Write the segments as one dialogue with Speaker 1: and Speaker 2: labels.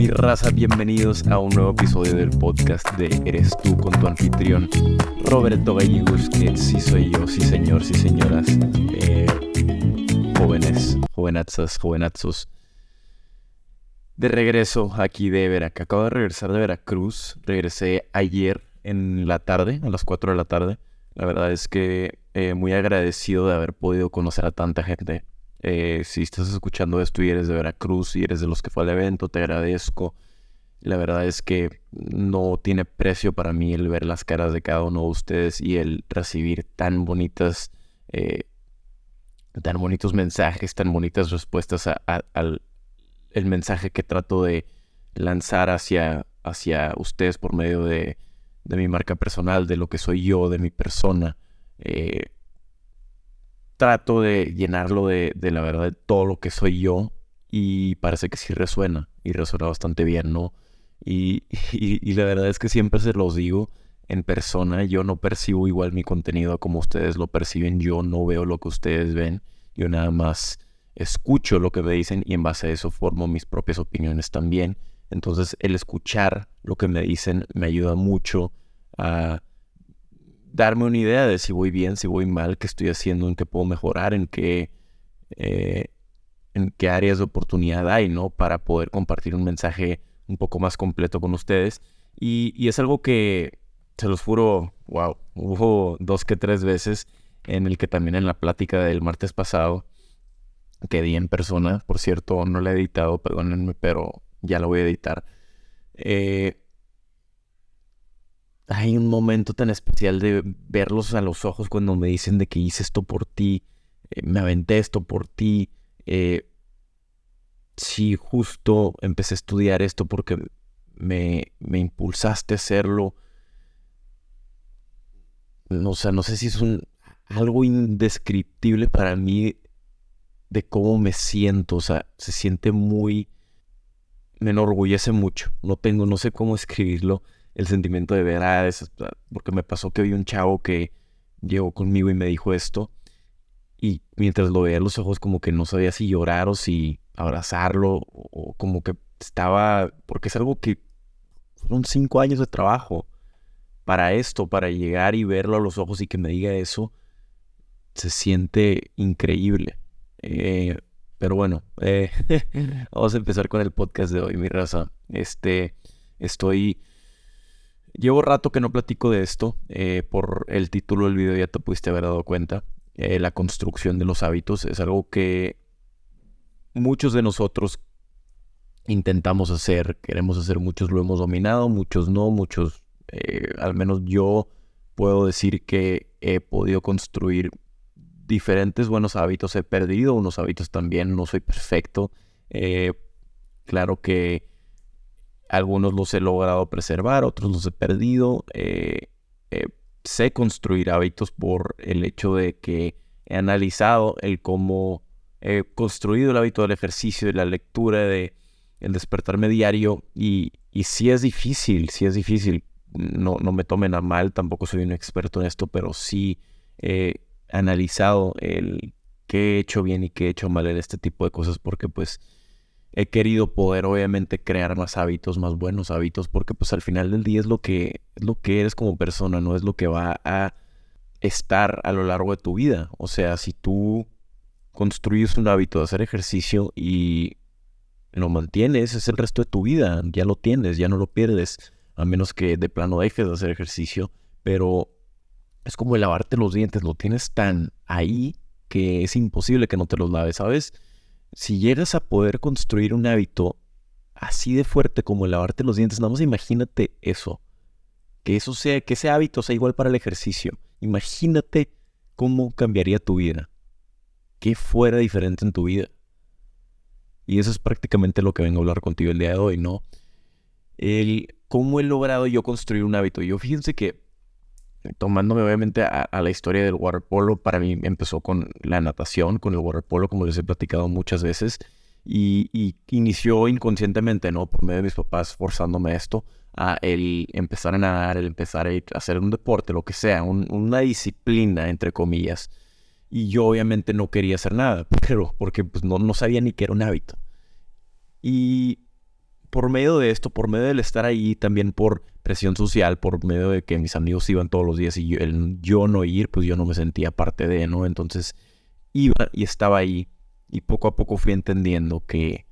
Speaker 1: Mi raza, bienvenidos a un nuevo episodio del podcast de Eres tú con tu anfitrión, Roberto Gallegos, que sí soy yo, sí señor, sí señoras, eh, jóvenes, jovenazas, jovenazos. De regreso aquí de Veracruz, acabo de regresar de Veracruz, regresé ayer en la tarde, a las 4 de la tarde. La verdad es que eh, muy agradecido de haber podido conocer a tanta gente eh, si estás escuchando esto y eres de Veracruz y eres de los que fue al evento, te agradezco. La verdad es que no tiene precio para mí el ver las caras de cada uno de ustedes y el recibir tan bonitas, eh, tan bonitos mensajes, tan bonitas respuestas al el mensaje que trato de lanzar hacia, hacia ustedes por medio de, de mi marca personal, de lo que soy yo, de mi persona. Eh, trato de llenarlo de, la verdad de todo lo que soy yo y parece que sí resuena y resuena bastante bien, ¿no? Y, y, la verdad es que siempre se los digo en persona, yo no percibo igual mi contenido como ustedes lo perciben, yo no veo lo que ustedes ven, yo nada más escucho lo que me dicen y en base a eso formo mis propias opiniones también. Entonces el escuchar lo que me dicen me ayuda mucho a darme una idea de si voy bien, si voy mal, qué estoy haciendo, en qué puedo mejorar, en qué, eh, en qué áreas de oportunidad hay, ¿no? Para poder compartir un mensaje un poco más completo con ustedes. Y, es algo que, se los juro, wow, hubo dos que tres veces en el que también en la plática del martes pasado, que di en persona, por cierto, no la he editado, perdónenme, pero ya la voy a editar. Eh, hay un momento tan especial de verlos a los ojos cuando me dicen de que hice esto por ti, eh, me aventé esto por ti. Eh, sí, justo empecé a estudiar esto porque me, me impulsaste a hacerlo. O sea, no sé si es un, algo indescriptible para mí de cómo me siento. O sea, se siente muy... Me enorgullece mucho. No tengo, no sé cómo escribirlo el sentimiento de ver, a porque me pasó que vi un chavo que llegó conmigo y me dijo esto. Y mientras lo veía en los ojos, como que no sabía si llorar o si abrazarlo, o, como que estaba, porque es algo que fueron cinco años de trabajo para esto, para llegar y verlo a los ojos y que me diga eso, se siente increíble. Eh, pero bueno, eh, vamos a empezar con el podcast de hoy, mi raza. Este, estoy Llevo rato que no platico de esto. Eh, por el título del video ya te pudiste haber dado cuenta. Eh, la construcción de los hábitos es algo que muchos de nosotros intentamos hacer, queremos hacer, muchos lo hemos dominado, muchos no, muchos, eh, al menos yo puedo decir que he podido construir diferentes buenos hábitos, he perdido unos hábitos también, no soy perfecto. claro que algunos los he logrado preservar, otros los he perdido. Eh, eh, sé construir hábitos por el hecho de que he analizado el cómo he construido el hábito del ejercicio, de la lectura, de el despertarme diario. Y, y sí es difícil, sí es difícil. No, no me tomen a mal, tampoco soy un experto en esto, pero sí he analizado el qué he hecho bien y qué he hecho mal en este tipo de cosas, porque pues he querido poder obviamente crear más hábitos, más buenos hábitos, porque pues al final del día es lo que, es lo que eres como persona, no es lo que va a estar a lo largo de tu vida. O sea, si tú construyes un hábito de hacer ejercicio y lo mantienes, es el resto de tu vida, ya lo tienes, ya no lo pierdes, a menos que de plano dejes de hacer ejercicio, pero es como lavarte los dientes, lo tienes tan ahí que es imposible que no te los laves, ¿sabes? Si llegas a poder construir un hábito así de fuerte como lavarte los dientes, nada más imagínate eso. Que eso sea, que ese hábito sea igual para el ejercicio. Imagínate cómo cambiaría tu vida. ¿Qué fuera diferente en tu vida? Y eso es prácticamente lo que vengo a hablar contigo el día de hoy, ¿no? El cómo he logrado yo construir un hábito. Yo fíjense que tomándome obviamente a, la historia del waterpolo, para mí empezó con la natación, con el waterpolo, como les he platicado muchas veces, y, inició inconscientemente, ¿no? Por medio de mis papás forzándome esto, a el empezar a nadar, el empezar a, hacer un deporte, lo que sea, una disciplina, entre comillas. Y yo obviamente no quería hacer nada, pero porque pues, no, no sabía ni que era un hábito. Y por medio de esto, por medio del estar ahí, también por presión social, por medio de que mis amigos iban todos los días y yo, el yo no ir, pues yo no me sentía parte de, ¿no? Entonces iba y estaba ahí y poco a poco fui entendiendo que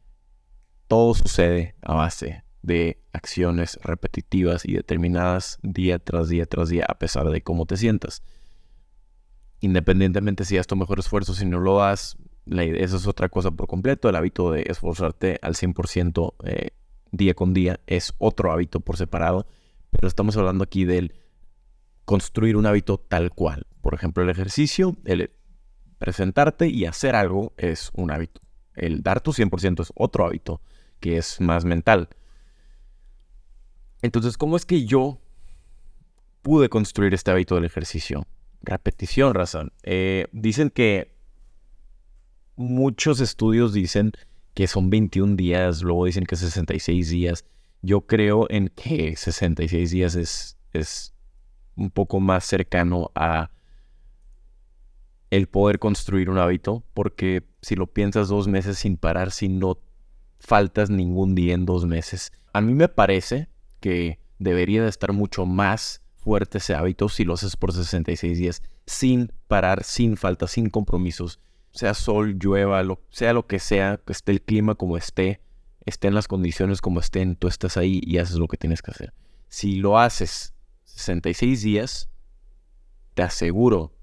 Speaker 1: todo sucede a base de acciones repetitivas y determinadas día tras día tras día, a pesar de cómo te sientas. Independientemente si das tu mejor esfuerzo, si no lo das, la eso es otra cosa por completo. El hábito de esforzarte al 100% eh, día con día es otro hábito por separado. Pero estamos hablando aquí del construir un hábito tal cual. Por ejemplo, el ejercicio, el presentarte y hacer algo es un hábito. El dar tu 100% es otro hábito que es más mental. Entonces, ¿cómo es que yo pude construir este hábito del ejercicio? Repetición, razón. Eh, dicen que muchos estudios dicen que son 21 días, luego dicen que 66 días. Yo creo en que 66 días es, es un poco más cercano a el poder construir un hábito, porque si lo piensas dos meses sin parar, si no faltas ningún día en dos meses, a mí me parece que debería de estar mucho más fuerte ese hábito si lo haces por 66 días, sin parar, sin falta, sin compromisos, sea sol, llueva, lo, sea lo que sea, que esté el clima como esté, estén las condiciones como estén, tú estás ahí y haces lo que tienes que hacer. Si lo haces 66 días, te aseguro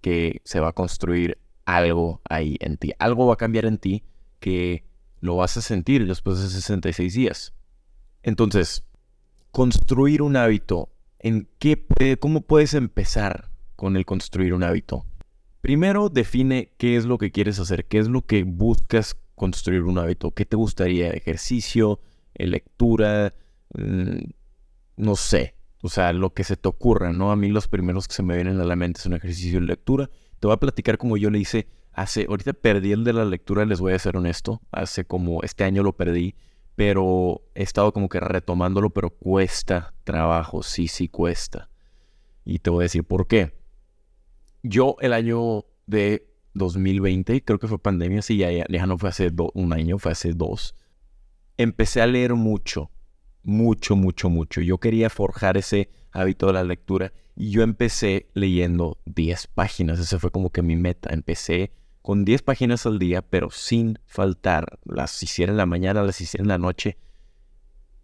Speaker 1: que se va a construir algo ahí en ti. Algo va a cambiar en ti que lo vas a sentir después de 66 días. Entonces, construir un hábito, ¿en qué ¿cómo puedes empezar con el construir un hábito? Primero define qué es lo que quieres hacer, qué es lo que buscas construir un hábito, qué te gustaría, ejercicio, lectura, mm, no sé, o sea, lo que se te ocurra, ¿no? A mí los primeros que se me vienen a la mente son ejercicio y lectura. Te voy a platicar como yo le hice hace, ahorita perdí el de la lectura, les voy a ser honesto, hace como, este año lo perdí, pero he estado como que retomándolo, pero cuesta trabajo, sí, sí cuesta. Y te voy a decir por qué. Yo el año de 2020, creo que fue pandemia, sí, ya, ya, no fue hace un año, fue hace dos. Empecé a leer mucho, mucho, mucho, mucho. Yo quería forjar ese hábito de la lectura y yo empecé leyendo 10 páginas. Ese fue como que mi meta. Empecé con 10 páginas al día, pero sin faltar. Las hiciera en la mañana, las hiciera en la noche.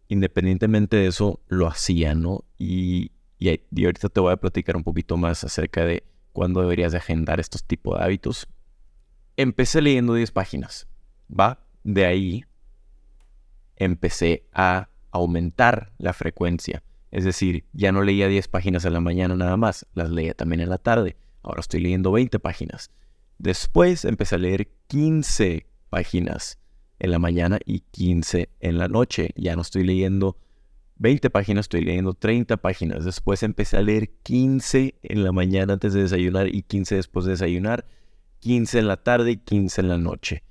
Speaker 1: Independientemente de eso, lo hacía, ¿no? Y, y, y ahorita te voy a platicar un poquito más acerca de cuándo deberías de agendar estos tipos de hábitos. Empecé leyendo 10 páginas, ¿va? De ahí empecé a aumentar la frecuencia. Es decir, ya no leía 10 páginas en la mañana nada más, las leía también en la tarde. Ahora estoy leyendo 20 páginas. Después empecé a leer 15 páginas en la mañana y 15 en la noche. Ya no estoy leyendo 20 páginas, estoy leyendo 30 páginas. Después empecé a leer 15 en la mañana antes de desayunar y 15 después de desayunar, 15 en la tarde y 15 en la noche.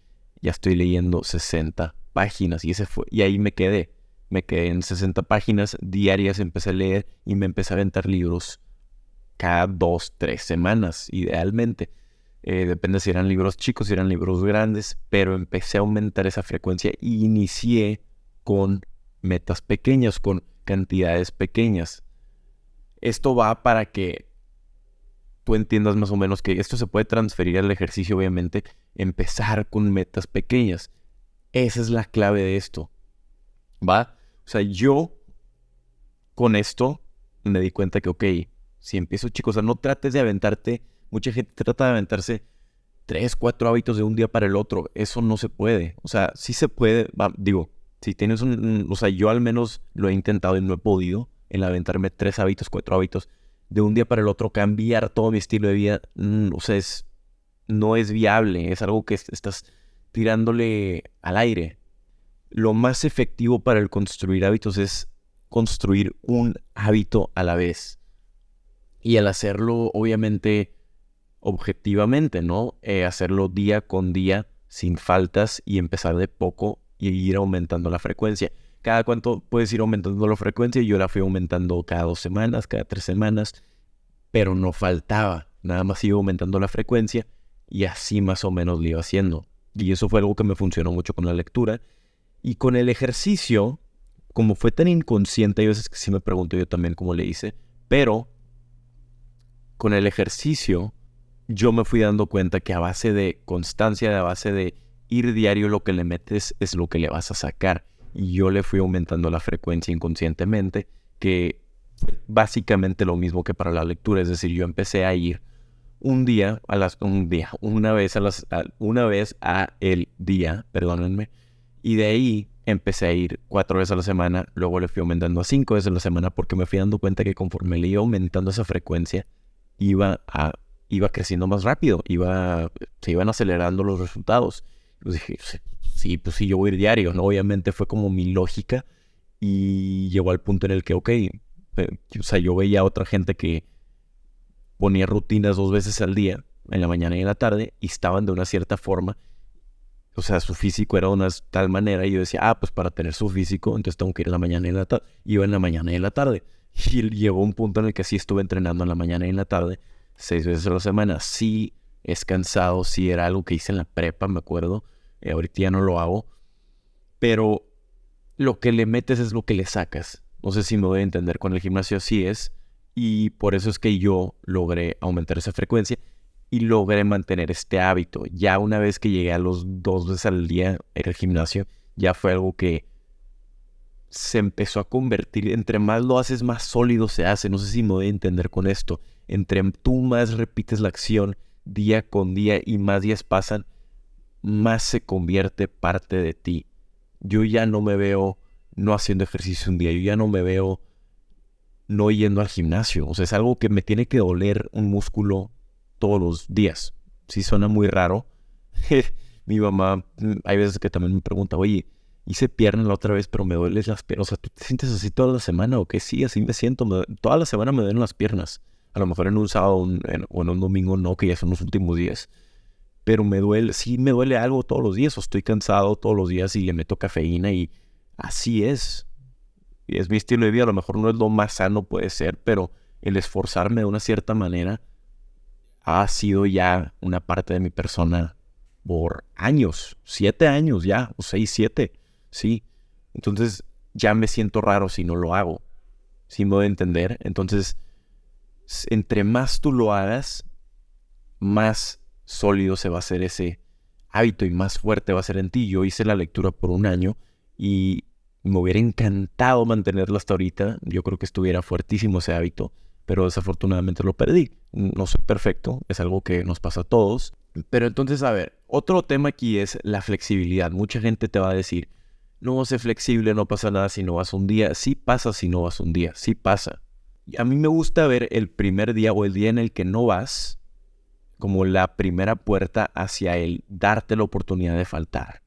Speaker 1: Ya estoy leyendo 60 páginas y, ese fue, y ahí me quedé. Me quedé en 60 páginas diarias, empecé a leer y me empecé a aventar libros cada dos, tres semanas, idealmente. Eh, depende si eran libros chicos, si eran libros grandes, pero empecé a aumentar esa frecuencia y inicié con metas pequeñas, con cantidades pequeñas. Esto va para que tú entiendas más o menos que esto se puede transferir al ejercicio, obviamente, empezar con metas pequeñas. Esa es la clave de esto. ¿Va? O sea, yo con esto me di cuenta que, ok, si empiezo, chicos, o sea, no trates de aventarte. Mucha gente trata de aventarse tres, cuatro hábitos de un día para el otro. Eso no se puede. O sea, sí se puede. digo, si tienes un, o sea, yo al menos lo he intentado y no he podido, el aventarme tres hábitos, cuatro hábitos, de un día para el otro, cambiar todo mi estilo de vida, mm, o sea, es, no es viable, es algo que estás tirándole al aire. Lo más efectivo para el construir hábitos es construir un hábito a la vez. Y al hacerlo, obviamente, objetivamente, ¿no? Eh, hacerlo día con día, sin faltas y empezar de poco y ir aumentando la frecuencia. Cada cuánto puedes ir aumentando la frecuencia. Yo la fui aumentando cada dos semanas, cada tres semanas, pero no faltaba. Nada más iba aumentando la frecuencia y así más o menos lo iba haciendo. Y eso fue algo que me funcionó mucho con la lectura. Y con el ejercicio, como fue tan inconsciente, hay veces que sí me pregunto yo también cómo le hice, pero con el ejercicio yo me fui dando cuenta que a base de constancia, a base de ir diario, lo que le metes es lo que le vas a sacar. Y yo le fui aumentando la frecuencia inconscientemente, que básicamente lo mismo que para la lectura. Es decir, yo empecé a ir un día a las un día, una vez a las una vez a el día, perdónenme, y de ahí empecé a ir cuatro veces a la semana, luego le fui aumentando a cinco veces a la semana porque me fui dando cuenta que conforme le iba aumentando esa frecuencia, iba a iba creciendo más rápido, iba se iban acelerando los resultados. Pues dije, sí, pues sí, yo voy a ir diario, ¿no? Obviamente fue como mi lógica y llegó al punto en el que, ok, o sea, yo veía a otra gente que ponía rutinas dos veces al día, en la mañana y en la tarde, y estaban de una cierta forma. O sea, su físico era de una tal manera, y yo decía, ah, pues para tener su físico, entonces tengo que ir en la mañana y en la tarde. Iba en la mañana y en la tarde. Y llegó un punto en el que sí estuve entrenando en la mañana y en la tarde, seis veces a la semana. Sí es cansado, sí era algo que hice en la prepa, me acuerdo. Eh, ahorita ya no lo hago. Pero lo que le metes es lo que le sacas. No sé si me voy a entender con el gimnasio, así es. Y por eso es que yo logré aumentar esa frecuencia y logré mantener este hábito. Ya una vez que llegué a los dos veces al día en el gimnasio, ya fue algo que se empezó a convertir. Entre más lo haces, más sólido se hace. No sé si me voy a entender con esto. Entre tú más repites la acción día con día y más días pasan, más se convierte parte de ti. Yo ya no me veo no haciendo ejercicio un día. Yo ya no me veo no yendo al gimnasio. O sea, es algo que me tiene que doler un músculo todos los días. Sí suena muy raro. Mi mamá, hay veces que también me pregunta, oye, hice pierna la otra vez, pero me duelen las piernas. O sea, ¿tú te sientes así toda la semana o qué? Sí, así me siento. toda la semana me duelen las piernas. A lo mejor en un sábado o en un domingo no, que ya son los últimos días. Pero me duele, sí me duele algo todos los días. O estoy cansado todos los días y le meto cafeína y así es. Y es mi estilo de vida, a lo mejor no es lo más sano puede ser, pero el esforzarme de una cierta manera ha sido ya una parte de mi persona por años, siete años ya, o seis, siete, sí. Entonces ya me siento raro si no lo hago, si me voy a entender. Entonces, entre más tú lo hagas, más sólido se va a hacer ese hábito y más fuerte va a ser en ti. Yo hice la lectura por un año y me hubiera encantado mantenerlo hasta ahorita. Yo creo que estuviera fuertísimo ese hábito, pero desafortunadamente lo perdí. No soy perfecto, es algo que nos pasa a todos. Pero entonces, a ver, otro tema aquí es la flexibilidad. Mucha gente te va a decir, no sé flexible, no pasa nada si no vas un día. Sí pasa si no vas un día, sí pasa. A mí me gusta ver el primer día o el día en el que no vas como la primera puerta hacia el darte la oportunidad de faltar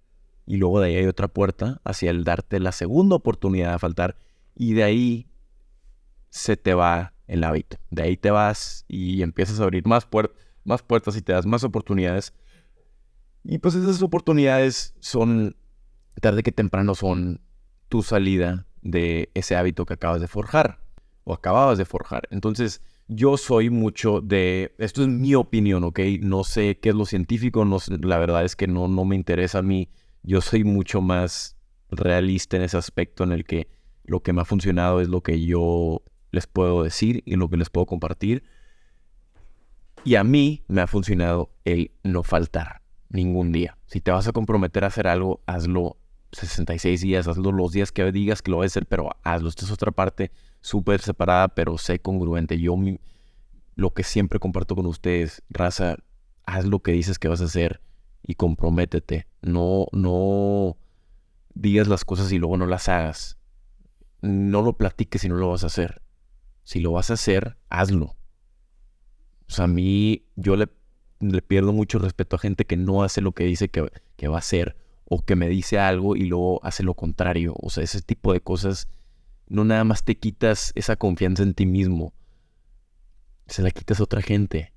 Speaker 1: y luego de ahí hay otra puerta hacia el darte la segunda oportunidad de faltar y de ahí se te va el hábito. De ahí te vas y empiezas a abrir más, más puertas y te das más oportunidades. Y pues esas oportunidades son, tarde que temprano, son tu salida de ese hábito que acabas de forjar o acababas de forjar. Entonces, yo soy mucho de, esto es mi opinión, ¿ok? No sé qué es lo científico, no, la verdad es que no, no me interesa a mí yo soy mucho más realista en ese aspecto en el que lo que me ha funcionado es lo que yo les puedo decir y lo que les puedo compartir. Y a mí me ha funcionado el no faltar ningún día. Si te vas a comprometer a hacer algo, hazlo 66 días, hazlo los días que digas que lo vas a hacer, pero hazlo. Esta es otra parte súper separada, pero sé congruente. Yo lo que siempre comparto con ustedes, raza, haz lo que dices que vas a hacer y comprométete. No, no digas las cosas y luego no las hagas. No lo platiques si no lo vas a hacer. Si lo vas a hacer, hazlo. O sea, a mí yo le, le pierdo mucho respeto a gente que no hace lo que dice que, que va a hacer o que me dice algo y luego hace lo contrario. O sea, ese tipo de cosas no nada más te quitas esa confianza en ti mismo, se la quitas a otra gente.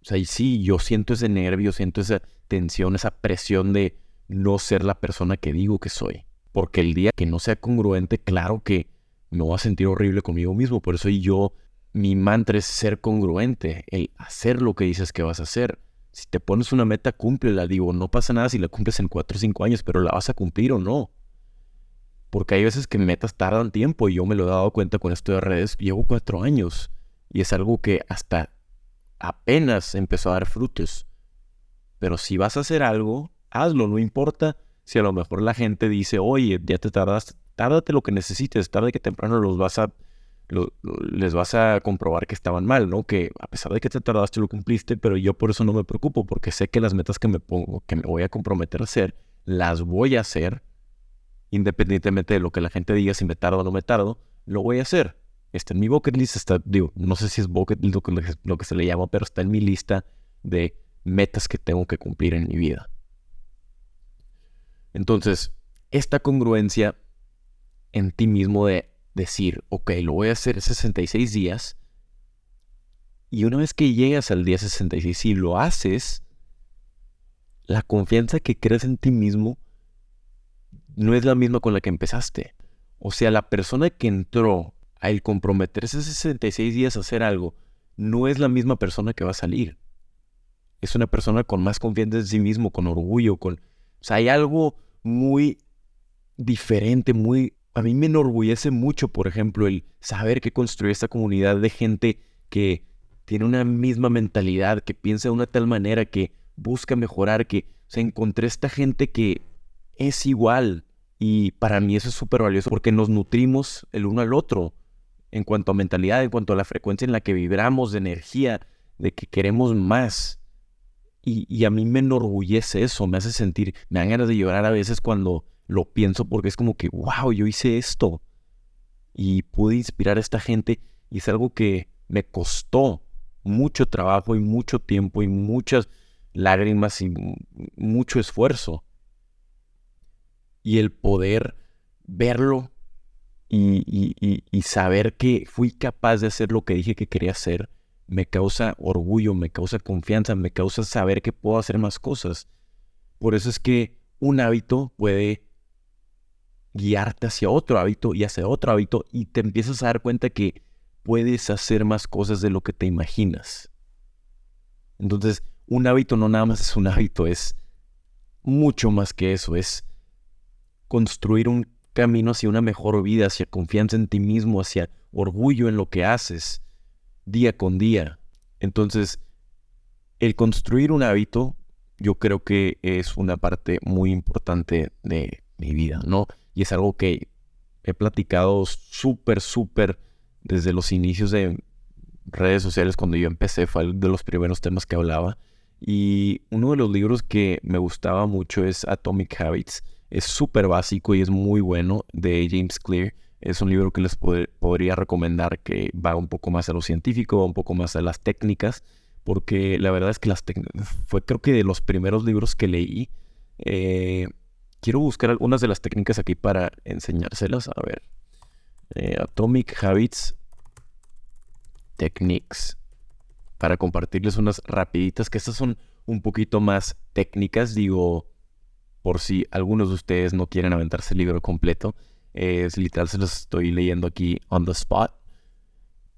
Speaker 1: O sea, y sí, yo siento ese nervio, siento esa tensión, esa presión de no ser la persona que digo que soy. Porque el día que no sea congruente, claro que me voy a sentir horrible conmigo mismo. Por eso yo, mi mantra es ser congruente, el hacer lo que dices que vas a hacer. Si te pones una meta, cúmplela. Digo, no pasa nada si la cumples en 4 o 5 años, pero la vas a cumplir o no. Porque hay veces que metas tardan tiempo y yo me lo he dado cuenta con esto de redes. Llevo cuatro años y es algo que hasta apenas empezó a dar frutos. Pero si vas a hacer algo, hazlo, no importa si a lo mejor la gente dice, oye, ya te tardas, tárdate lo que necesites, tarde que temprano los vas a, les vas a comprobar que estaban mal, ¿no? Que a pesar de que te tardaste lo cumpliste, pero yo por eso no me preocupo, porque sé que las metas que me pongo, que me voy a comprometer a hacer, las voy a hacer, independientemente de lo que la gente diga, si me tardo o no me tardo, lo voy a hacer. Está en mi bucket list, está, digo, no sé si es bucket list lo que, lo que se le llama, pero está en mi lista de metas que tengo que cumplir en mi vida. Entonces, esta congruencia en ti mismo de decir, ok, lo voy a hacer 66 días, y una vez que llegas al día 66 y lo haces, la confianza que crees en ti mismo no es la misma con la que empezaste. O sea, la persona que entró al comprometerse 66 días a hacer algo, no es la misma persona que va a salir. Es una persona con más confianza en sí mismo, con orgullo, con... O sea, hay algo muy diferente, muy... A mí me enorgullece mucho, por ejemplo, el saber que construí esta comunidad de gente que tiene una misma mentalidad, que piensa de una tal manera, que busca mejorar, que se encontré esta gente que es igual. Y para mí eso es súper valioso porque nos nutrimos el uno al otro en cuanto a mentalidad, en cuanto a la frecuencia en la que vibramos, de energía, de que queremos más. Y, a mí me enorgullece eso, me hace sentir, me dan ganas de llorar a veces cuando lo pienso porque es como que, wow, yo hice esto y pude inspirar a esta gente y es algo que me costó mucho trabajo y mucho tiempo y muchas lágrimas y mucho esfuerzo. Y el poder verlo y, y saber que fui capaz de hacer lo que dije que quería hacer me causa orgullo, me causa confianza, me causa saber que puedo hacer más cosas. Por eso es que un hábito puede guiarte hacia otro hábito y hacia otro hábito y te empiezas a dar cuenta que puedes hacer más cosas de lo que te imaginas. Entonces, un hábito no nada más es un hábito, es mucho más que eso, es construir un camino hacia una mejor vida, hacia confianza en ti mismo, hacia orgullo en lo que haces, día con día. Entonces, el construir un hábito, yo creo que es una parte muy importante de mi vida, ¿no? Y es algo que he platicado súper, súper desde los inicios de redes sociales, cuando yo empecé, fue de los primeros temas que hablaba. Y uno de los libros que me gustaba mucho es Atomic Habits. Es súper básico y es muy bueno, de James Clear. Es un libro que les podría recomendar que va un poco más a lo científico, un poco más a las técnicas, porque la verdad es que las fue creo que de los primeros libros que leí. Eh, quiero buscar algunas de las técnicas aquí para enseñárselas. A ver, eh, Atomic Habits Techniques. Para compartirles unas rapiditas, que estas son un poquito más técnicas, digo, por si algunos de ustedes no quieren aventarse el libro completo. Es literal, se los estoy leyendo aquí on the spot.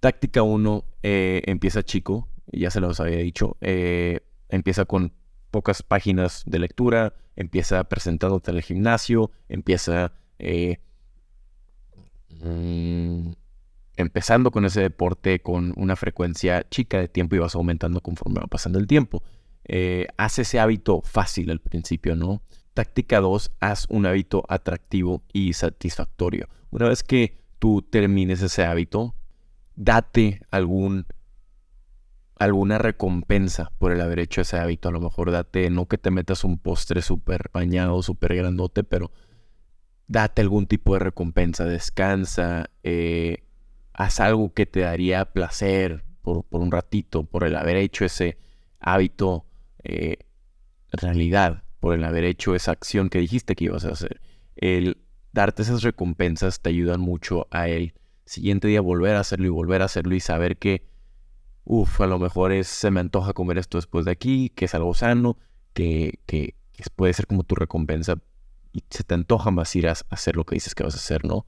Speaker 1: Táctica 1 eh, empieza chico, ya se los había dicho. Eh, empieza con pocas páginas de lectura, empieza presentándote en el gimnasio, empieza eh, mm, empezando con ese deporte con una frecuencia chica de tiempo y vas aumentando conforme va pasando el tiempo. haz ese hábito fácil al principio, ¿no? Táctica 2, haz un hábito atractivo y satisfactorio. Una vez que tú termines ese hábito, date algún, alguna recompensa por el haber hecho ese hábito. A lo mejor date, no que te metas un postre súper bañado, súper grandote, pero date algún tipo de recompensa. Descansa, eh, haz algo que te daría placer por, un ratito, por el haber hecho ese hábito eh, realidad por el haber hecho esa acción que dijiste que ibas a hacer. El darte esas recompensas te ayudan mucho a el siguiente día volver a hacerlo y volver a hacerlo y saber que, uff, a lo mejor es, se me antoja comer esto después de aquí, que es algo sano, que, que, puede ser como tu recompensa y se te antoja más ir a hacer lo que dices que vas a hacer, ¿no?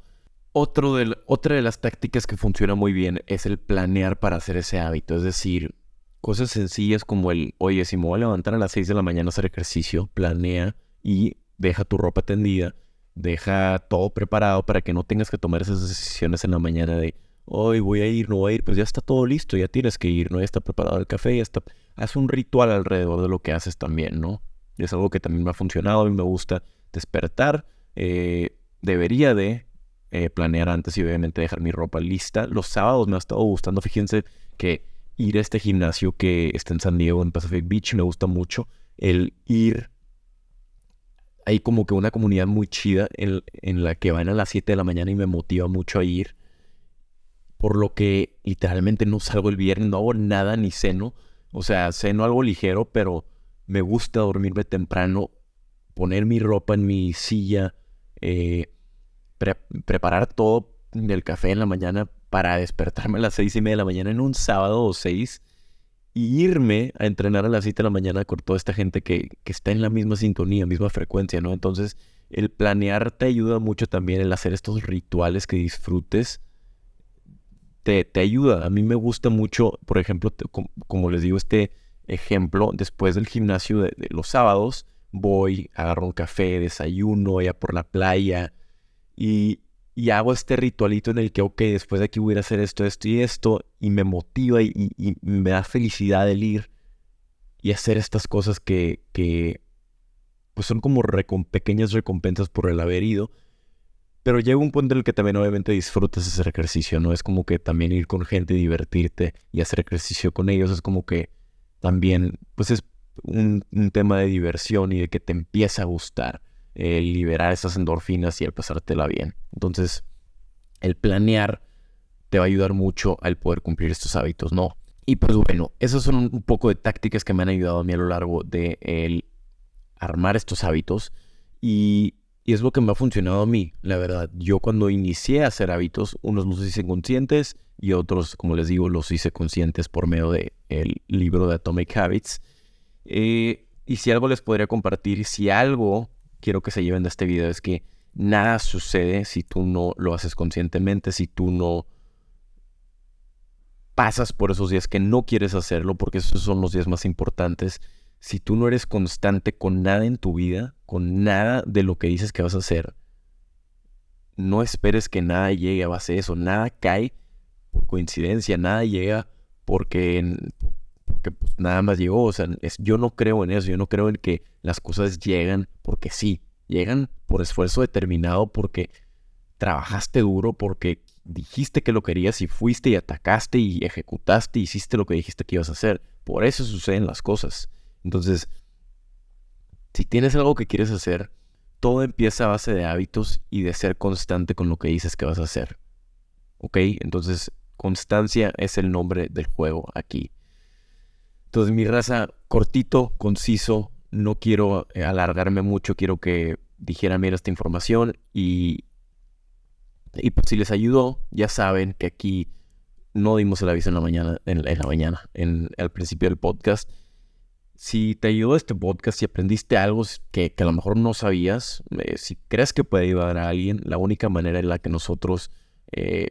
Speaker 1: Otro otra de las tácticas que funciona muy bien es el planear para hacer ese hábito, es decir, Cosas sencillas como el, oye, si me voy a levantar a las 6 de la mañana a hacer ejercicio, planea y deja tu ropa tendida. Deja todo preparado para que no tengas que tomar esas decisiones en la mañana de, hoy voy a ir, no voy a ir, pues ya está todo listo, ya tienes que ir, ¿no? Ya está preparado el café, ya está... Haz un ritual alrededor de lo que haces también, ¿no? Es algo que también me ha funcionado, y me gusta despertar, eh, debería de eh, planear antes y obviamente dejar mi ropa lista. Los sábados me ha estado gustando, fíjense que ir a este gimnasio que está en San Diego, en Pacific Beach, me gusta mucho. El ir, hay como que una comunidad muy chida en, en la que van a las 7 de la mañana y me motiva mucho a ir. Por lo que literalmente no salgo el viernes, no hago nada ni ceno. O sea, ceno algo ligero, pero me gusta dormirme temprano, poner mi ropa en mi silla, eh, preparar todo del café en la mañana para despertarme a las seis y media de la mañana en un sábado o seis y irme a entrenar a las siete de la mañana con toda esta gente que, que está en la misma sintonía, misma frecuencia, ¿no? Entonces, el planear te ayuda mucho también, el hacer estos rituales que disfrutes. Te, te ayuda. A mí me gusta mucho, por ejemplo, como, les digo, este ejemplo, después del gimnasio de, de los sábados, voy, agarro un café, desayuno, ya por la playa y, y hago este ritualito en el que, ok, después de aquí voy a hacer esto, esto y esto, y me motiva y, me da felicidad el ir y hacer estas cosas que, que pues son como pequeñas recompensas por el haber ido. Pero llega un punto en el que también obviamente disfrutas hacer ejercicio, ¿no? Es como que también ir con gente, divertirte y hacer ejercicio con ellos es como que también, pues es un, tema de diversión y de que te empieza a gustar el liberar esas endorfinas y el pasártela bien. Entonces, el planear te va a ayudar mucho al poder cumplir estos hábitos, ¿no? Y pues bueno, esas son un poco de tácticas que me han ayudado a mí a lo largo de el armar estos hábitos y, y, es lo que me ha funcionado a mí, la verdad. Yo cuando inicié a hacer hábitos, unos los hice conscientes y otros, como les digo, los hice conscientes por medio del el libro de Atomic Habits. Eh, y si algo les podría compartir, si algo quiero que se lleven de este video es que nada sucede si tú no lo haces conscientemente, si tú no pasas por esos días que no quieres hacerlo, porque esos son los días más importantes. Si tú no eres constante con nada en tu vida, con nada de lo que dices que vas a hacer, no esperes que nada llegue a base de eso. Nada cae por coincidencia, nada llega porque, porque pues, nada más llegó. O sea, yo no creo en eso, yo no creo en que las cosas llegan porque sí, llegan por esfuerzo determinado, porque trabajaste duro, porque dijiste que lo querías y fuiste y atacaste y ejecutaste y hiciste lo que dijiste que ibas a hacer. Por eso suceden las cosas. Entonces, si tienes algo que quieres hacer, todo empieza a base de hábitos y de ser constante con lo que dices que vas a hacer. ¿Ok? Entonces, constancia es el nombre del juego aquí. Entonces, mi raza, cortito, conciso, no quiero eh, alargarme mucho, quiero que dijeran bien esta información y, y pues si les ayudó, ya saben que aquí no dimos el aviso en la mañana, en, la mañana, en al principio del podcast. Si te ayudó este podcast, si aprendiste algo que, a lo mejor no sabías, eh, si crees que puede ayudar a alguien, la única manera en la que nosotros eh,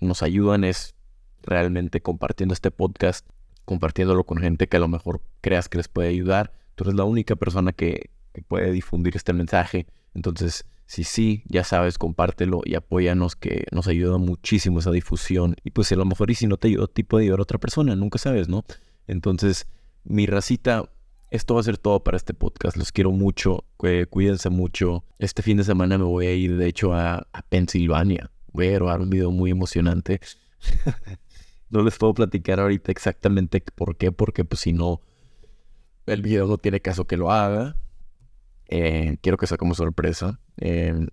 Speaker 1: nos ayudan es realmente compartiendo este podcast, compartiéndolo con gente que a lo mejor creas que les puede ayudar. Tú eres la única persona que, puede difundir este mensaje. Entonces, si sí, ya sabes, compártelo y apóyanos que nos ayuda muchísimo esa difusión. Y pues a lo mejor y si no te ayudó, te puede ayudar a otra persona, nunca sabes, ¿no? Entonces, mi racita, esto va a ser todo para este podcast. Los quiero mucho, cuídense mucho. Este fin de semana me voy a ir, de hecho, a, Pensilvania. Voy a grabar un video muy emocionante. no les puedo platicar ahorita exactamente por qué, porque pues si no el video no tiene caso que lo haga. Eh, quiero que sea como sorpresa. Em,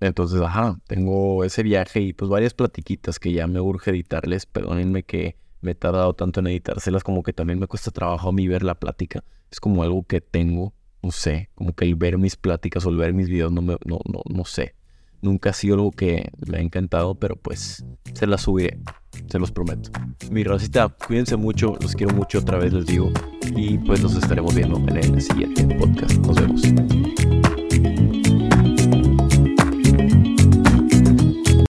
Speaker 1: entonces, ajá, tengo ese viaje y pues varias platiquitas que ya me urge editarles. Perdónenme que me he tardado tanto en editárselas, como que también me cuesta trabajo a mí ver la plática. Es como algo que tengo, no sé, como que el ver mis pláticas o el ver mis videos no me, no, no, no sé. Nunca ha sido algo que me ha encantado, pero pues se las subiré, se los prometo. Mi racita, cuídense mucho, los quiero mucho, otra vez les digo. Y pues nos estaremos viendo en el siguiente podcast. Nos vemos.